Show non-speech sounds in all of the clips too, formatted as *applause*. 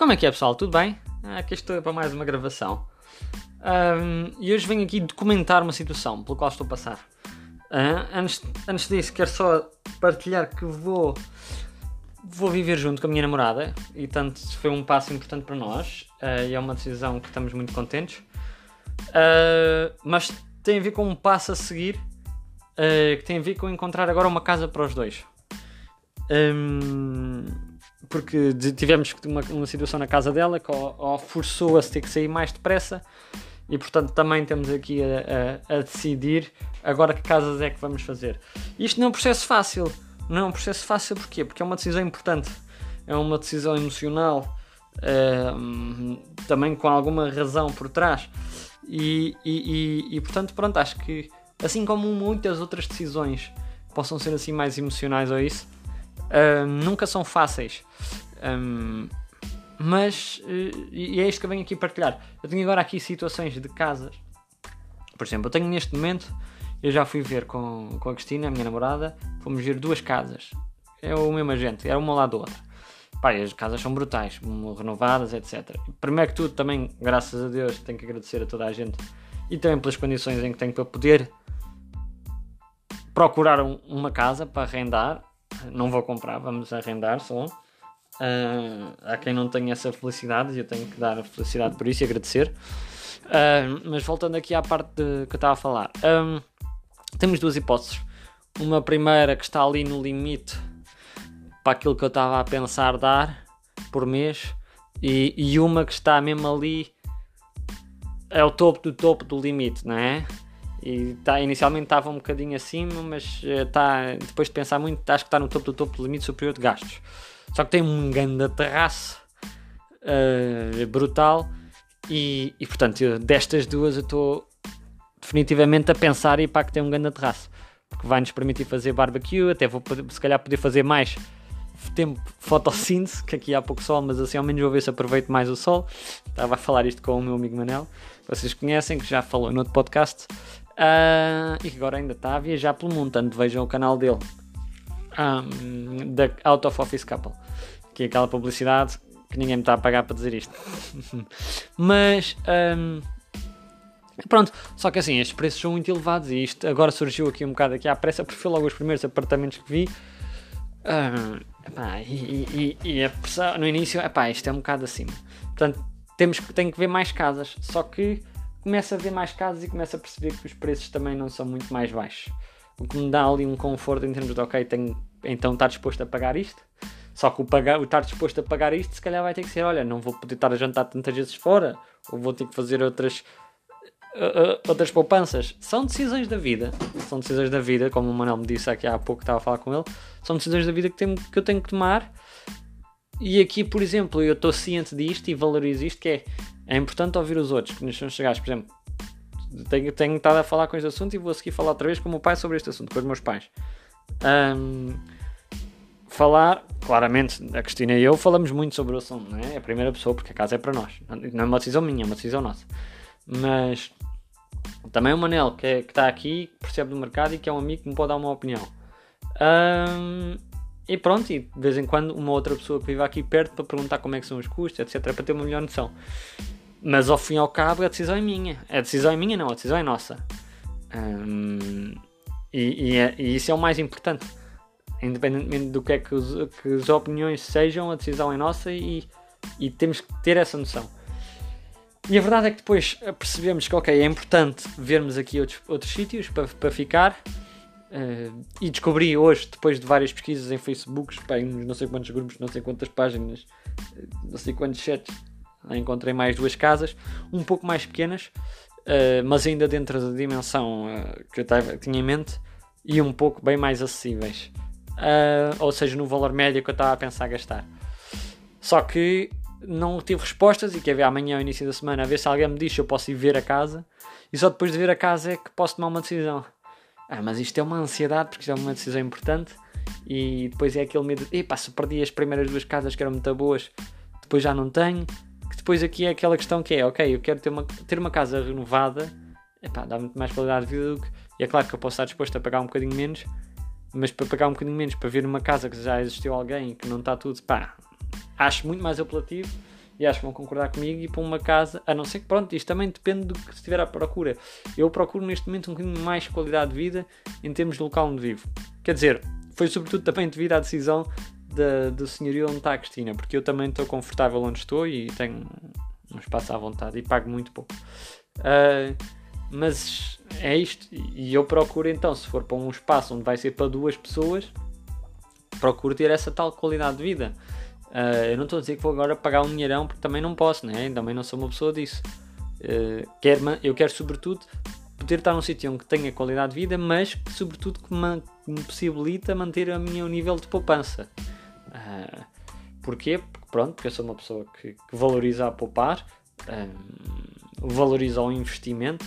Como é que é, pessoal? Tudo bem? Ah, aqui estou para mais uma gravação. Um, e hoje venho aqui documentar uma situação pela qual estou a passar. Uh, antes, antes disso, quero só partilhar que vou, vou viver junto com a minha namorada e, tanto, foi um passo importante para nós uh, e é uma decisão que estamos muito contentes. Uh, mas tem a ver com um passo a seguir que tem a ver com encontrar agora uma casa para os dois. Um, porque tivemos uma, uma situação na casa dela que ou, forçou a ter que sair mais depressa e portanto também temos aqui a, a, a, decidir agora que casas é que vamos fazer. Isto não é um processo fácil, não é um processo fácil porquê? Porque é uma decisão importante, é uma decisão emocional, é, também com alguma razão por trás e, e, e, e portanto pronto, acho que assim como muitas outras decisões possam ser assim mais emocionais ou isso, nunca são fáceis. Um, mas, uh, e é isto que eu venho aqui partilhar. Eu tenho agora aqui situações de casas. Por exemplo, eu tenho neste momento, eu já fui ver com, com a Cristina, a minha namorada, fomos ver duas casas. É o mesmo agente, era uma ao lado da outra. As casas são brutais, renovadas, etc. Primeiro que tudo, também, graças a Deus, tenho que agradecer a toda a gente e também pelas condições em que tenho para poder procurar um, uma casa para arrendar não vou comprar, vamos arrendar só. Uh, há quem não tenha essa felicidade eu tenho que dar a felicidade por isso e agradecer. Uh, mas voltando aqui à parte de, que eu estava a falar, um, temos duas hipóteses. Uma primeira que está ali no limite para aquilo que eu estava a pensar dar por mês, e, e uma que está mesmo ali, é o topo do topo do limite, não é? E tá, inicialmente estava um bocadinho acima, mas está, depois de pensar muito, acho que está no topo do topo do limite superior de gastos. Só que tem um grande terraço uh, brutal e, e portanto, destas duas eu estou definitivamente a pensar e para que tem um grande terraço. Porque vai nos permitir fazer barbecue, até vou poder, se calhar poder fazer mais tempo fotossíntese, que aqui há pouco sol, mas assim ao menos vou ver se aproveito mais o sol. Estava a falar isto com o meu amigo Manel, vocês conhecem, que já falou no outro podcast. Uh, e que agora ainda está a viajar pelo mundo. Tanto vejam o canal dele, um, da Out of Office Couple, que é aquela publicidade que ninguém me está a pagar para dizer isto. *laughs* Mas um, pronto, só que assim, estes preços são muito elevados e isto agora surgiu aqui um bocado aqui à pressa, porque foi logo os primeiros apartamentos que vi. Uh, epá, e, e, e, a pressão no início, epá, isto é um bocado acima. Portanto, temos, tem que ver mais casas. Só que começa a ver mais casas e começa a perceber que os preços também não são muito mais baixos. O que me dá ali um conforto em termos de, ok, tenho, então estar disposto a pagar isto. Só que o, pagar, o estar disposto a pagar isto, se calhar vai ter que ser, olha, não vou poder estar a jantar tantas vezes fora, ou vou ter que fazer outras, uh, uh, outras poupanças. São decisões da vida. São decisões da vida, como o Manuel me disse aqui há pouco, estava a falar com ele. São decisões da vida que, tenho, que eu tenho que tomar. E aqui, por exemplo, eu estou ciente disto e valorizo isto, que é é importante ouvir os outros, que nos são chegados, por exemplo, tenho, tenho estado a falar com este assunto e vou seguir falar outra vez com o meu pai sobre este assunto, com os meus pais. Um, falar, claramente, a Cristina e eu falamos muito sobre o assunto, não é? É a primeira pessoa, porque a casa é para nós. Não é uma decisão minha, é uma decisão nossa. Mas também o Manel, que, é, que está aqui, percebe do mercado e que é um amigo que me pode dar uma opinião. Um, e pronto, e de vez em quando uma outra pessoa que vive aqui perto para perguntar como é que são os custos, etc, para ter uma melhor noção. Mas ao fim e ao cabo a decisão é minha. A decisão é minha, não, a decisão é nossa. Um, e, e, é, e, isso é o mais importante. Independentemente do que é que, os, que as opiniões sejam, a decisão é nossa e, e temos que ter essa noção. E a verdade é que depois percebemos que ok, é importante vermos aqui outros, outros sítios para, para ficar. Uh, e descobri hoje, depois de várias pesquisas em Facebook, bem, não sei quantos grupos, não sei quantas páginas, não sei quantos chats, encontrei mais duas casas, um pouco mais pequenas, uh, mas ainda dentro da dimensão uh, que eu tava, tinha em mente e um pouco bem mais acessíveis. Ou seja, no valor médio que eu estava a pensar gastar. Só que não tive respostas e quer ver amanhã, ao início da semana, a ver se alguém me diz se eu posso ir ver a casa. E só depois de ver a casa é que posso tomar uma decisão. Ah, mas isto é uma ansiedade porque isto é uma decisão importante. E depois é aquele medo de, epá, se perdi as primeiras duas casas que eram muito boas, depois já não tenho depois aqui é aquela questão que é, ok, eu quero ter uma, ter uma casa renovada, epá, dá muito mais qualidade de vida do que. E é claro que eu posso estar disposto a pagar um bocadinho menos, mas para pagar um bocadinho menos para ver uma casa que já existiu alguém que não está tudo, pá, acho muito mais apelativo e acho que vão concordar comigo, ir para uma casa, a não ser que pronto, isto também depende do que estiver à procura. Eu procuro neste momento um bocadinho mais qualidade de vida em termos do local onde vivo. Quer dizer, foi sobretudo também devido à decisão da, do senhorio onde está a Cristina, porque eu também estou confortável onde estou e tenho um espaço à vontade e pago muito pouco. Uh, mas é isto, e eu procuro então, se for para um espaço onde vai ser para duas pessoas, procuro ter essa tal qualidade de vida. Uh, eu não estou a dizer que vou agora pagar um dinheirão porque também não posso, né? também não sou uma pessoa disso. Uh, quero, eu quero, sobretudo, poder estar num sítio onde tenha qualidade de vida, mas sobretudo, que me, me possibilita manter o meu nível de poupança. Uh, porquê? Porque, pronto, porque eu sou uma pessoa que, que valoriza a poupar, um, valoriza o investimento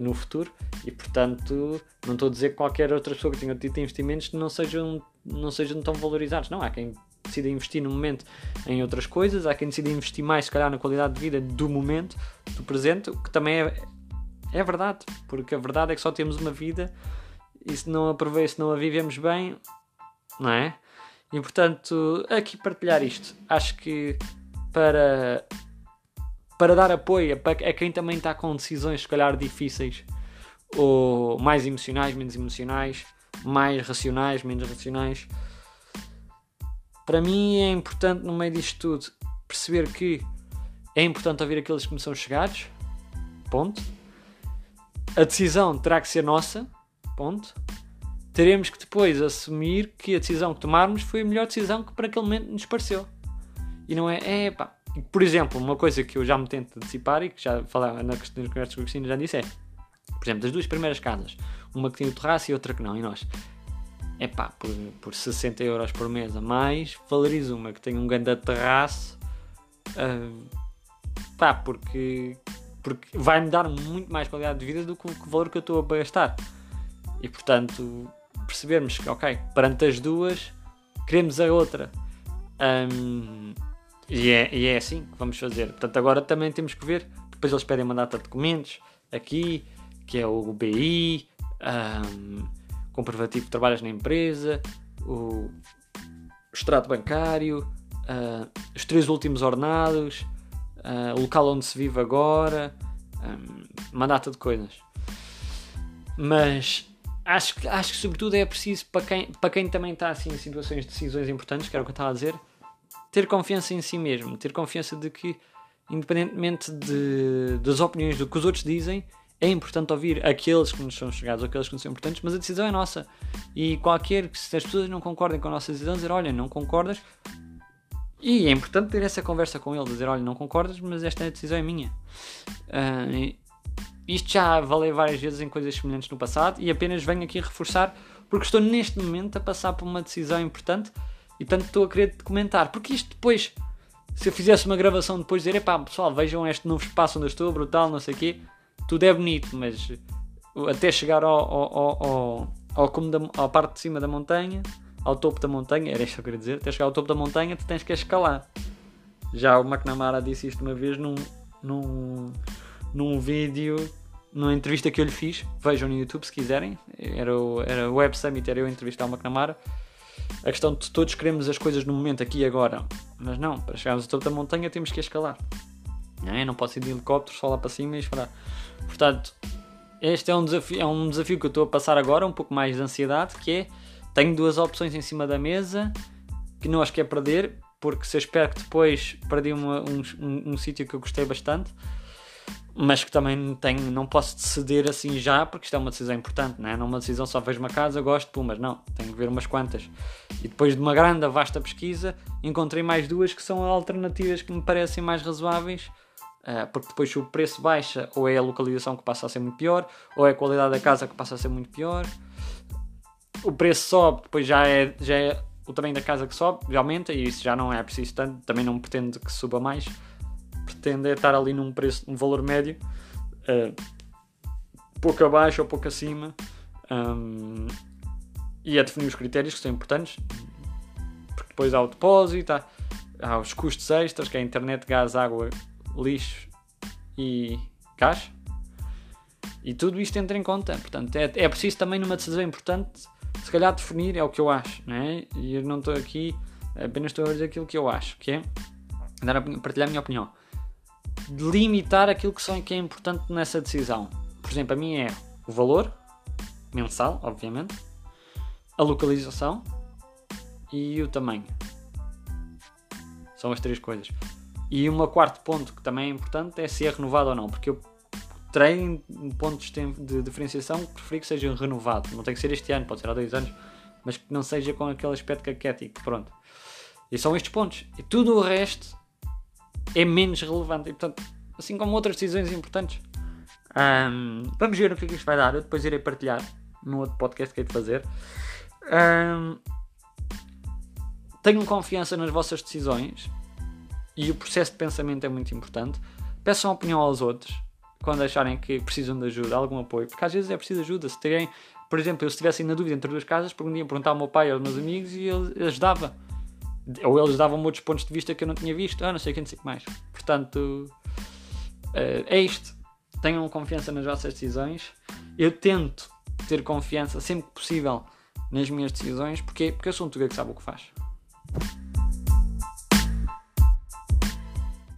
no futuro e, portanto, não estou a dizer que qualquer outra pessoa que tenha tido investimentos não sejam, não sejam tão valorizados. Não, há quem decida investir no momento em outras coisas, há quem decida investir mais, se calhar, na qualidade de vida do momento, do presente, o que também é, é verdade, porque a verdade é que só temos uma vida e se não a se não a vivemos bem, não é? E portanto, aqui partilhar isto, acho que para para dar apoio a quem também está com decisões, se calhar, difíceis, ou mais emocionais, menos emocionais, mais racionais, menos racionais. Para mim é importante, no meio disto tudo, perceber que é importante ouvir aqueles que me são chegados, ponto. A decisão terá que ser nossa, ponto. Teremos que depois assumir que a decisão que tomarmos foi a melhor decisão que para aquele momento nos pareceu. E não é, é pá, por exemplo, uma coisa que eu já me tento antecipar e que já falava na questão das conversas com o Cristina já disse é, por exemplo, das duas primeiras casas, uma que tinha terraço e outra que não, e nós, é pá, por, por 60 euros por mês a mais, valorizo uma que tem um grande terraço, uh, pá, porque, porque vai-me dar muito mais qualidade de vida do que o valor que eu estou a gastar. E portanto, percebermos que, ok, perante as duas, queremos a outra. Um, e é, e é assim que vamos fazer. Portanto, agora também temos que ver. Depois eles pedem uma data de documentos aqui, que é o BI, um, comprovativo que trabalhas na empresa, o extrato bancário, uh, os três últimos ordenados, uh, o local onde se vive agora, um, uma data de coisas. Mas acho que, acho que sobretudo é preciso para quem, para quem também está assim, em situações de decisões importantes, que era o que eu estava a dizer, ter confiança em si mesmo, ter confiança de que, independentemente de, das opiniões do que os outros dizem, é importante ouvir aqueles que nos são chegados, aqueles que nos são importantes, mas a decisão é nossa. E qualquer que se as pessoas não concordem com a nossa decisão, dizer, olha, não concordas. E é importante ter essa conversa com ele, dizer, olha, não concordas, mas esta decisão é minha. Uh, isto já valeu várias vezes em coisas semelhantes no passado e apenas venho aqui reforçar porque estou neste momento a passar por uma decisão importante e tanto estou a querer documentar. Porque isto depois, se eu fizesse uma gravação depois dizer, epá, pessoal, vejam este novo espaço onde estou, brutal, não sei o quê, tudo é bonito, mas até chegar ao, ao, ao, ao, como da, à parte de cima da montanha, ao topo da montanha, era isto que eu queria dizer, até chegar ao topo da montanha, tu tens que escalar. Já o McNamara disse isto uma vez num, num, num vídeo, numa entrevista que eu lhe fiz, vejam no YouTube se quiserem, era o, era o Web Summit, era eu entrevistar o McNamara, a questão de todos queremos as coisas no momento, aqui e agora. Mas não, para chegarmos a toda a montanha temos que escalar. Não, é? não posso ir de helicóptero só lá para cima e esperar. Portanto, este é um, desafio, é um desafio que eu estou a passar agora, um pouco mais de ansiedade, que é, tenho duas opções em cima da mesa, que não as quero perder, porque se eu espero que depois perdi uma, um, um, um sítio que eu gostei bastante, mas que também tenho, não posso ceder assim já, porque isto é uma decisão importante, não é? Não é uma decisão só vejo uma casa, gosto, pum, mas não, tenho que ver umas quantas. E depois de uma grande, vasta pesquisa, encontrei mais duas que são alternativas que me parecem mais razoáveis, porque depois se o preço baixa, ou é a localização que passa a ser muito pior, ou é a qualidade da casa que passa a ser muito pior. O preço sobe, depois já é, já é o tamanho da casa que sobe, já aumenta, e isso já não é preciso tanto, também não pretendo que suba mais. Pretende é estar ali num preço, um valor médio, uh, pouco abaixo ou pouco acima, um, e é definir os critérios que são importantes, porque depois há o depósito, há, há os custos extras, que é internet, gás, água, lixo e gás. E tudo isto entra em conta. Portanto, é, é preciso também numa decisão importante, se calhar definir, é o que eu acho, não é? E eu não estou aqui, apenas estou a dizer aquilo que eu acho, que é dar a partilhar a minha opinião limitar aquilo que, são, que é importante nessa decisão. Por exemplo, a minha é o valor mensal, obviamente, a localização e o tamanho. São as três coisas. E um quarto ponto que também é importante é se é renovado ou não, porque eu treino pontos de diferenciação preferi que seja renovado. Não tem que ser este ano, pode ser há dois anos, mas que não seja com aquele aspecto caquético. Pronto. E são estes pontos. E tudo o resto é menos relevante. E, portanto, assim como outras decisões importantes. Um, vamos ver o que é que isto vai dar. Eu depois irei partilhar no outro podcast que hei de fazer. Um, confiança nas vossas decisões e o processo de pensamento é muito importante. Peçam opinião aos outros quando acharem que precisam de ajuda, algum apoio, porque às vezes é preciso ajuda. Se terem, por exemplo, eu se estivesse na dúvida entre duas casas, podiam perguntar ao meu pai ou aos meus amigos e ele ajudava. Ou eles davam-me outros pontos de vista que eu não tinha visto, ah, não sei quem, não sei o que mais. Portanto, uh, é isto. Tenham confiança nas vossas decisões. Eu tento ter confiança sempre que possível nas minhas decisões, porque, porque eu sou um tuga que sabe o que faz.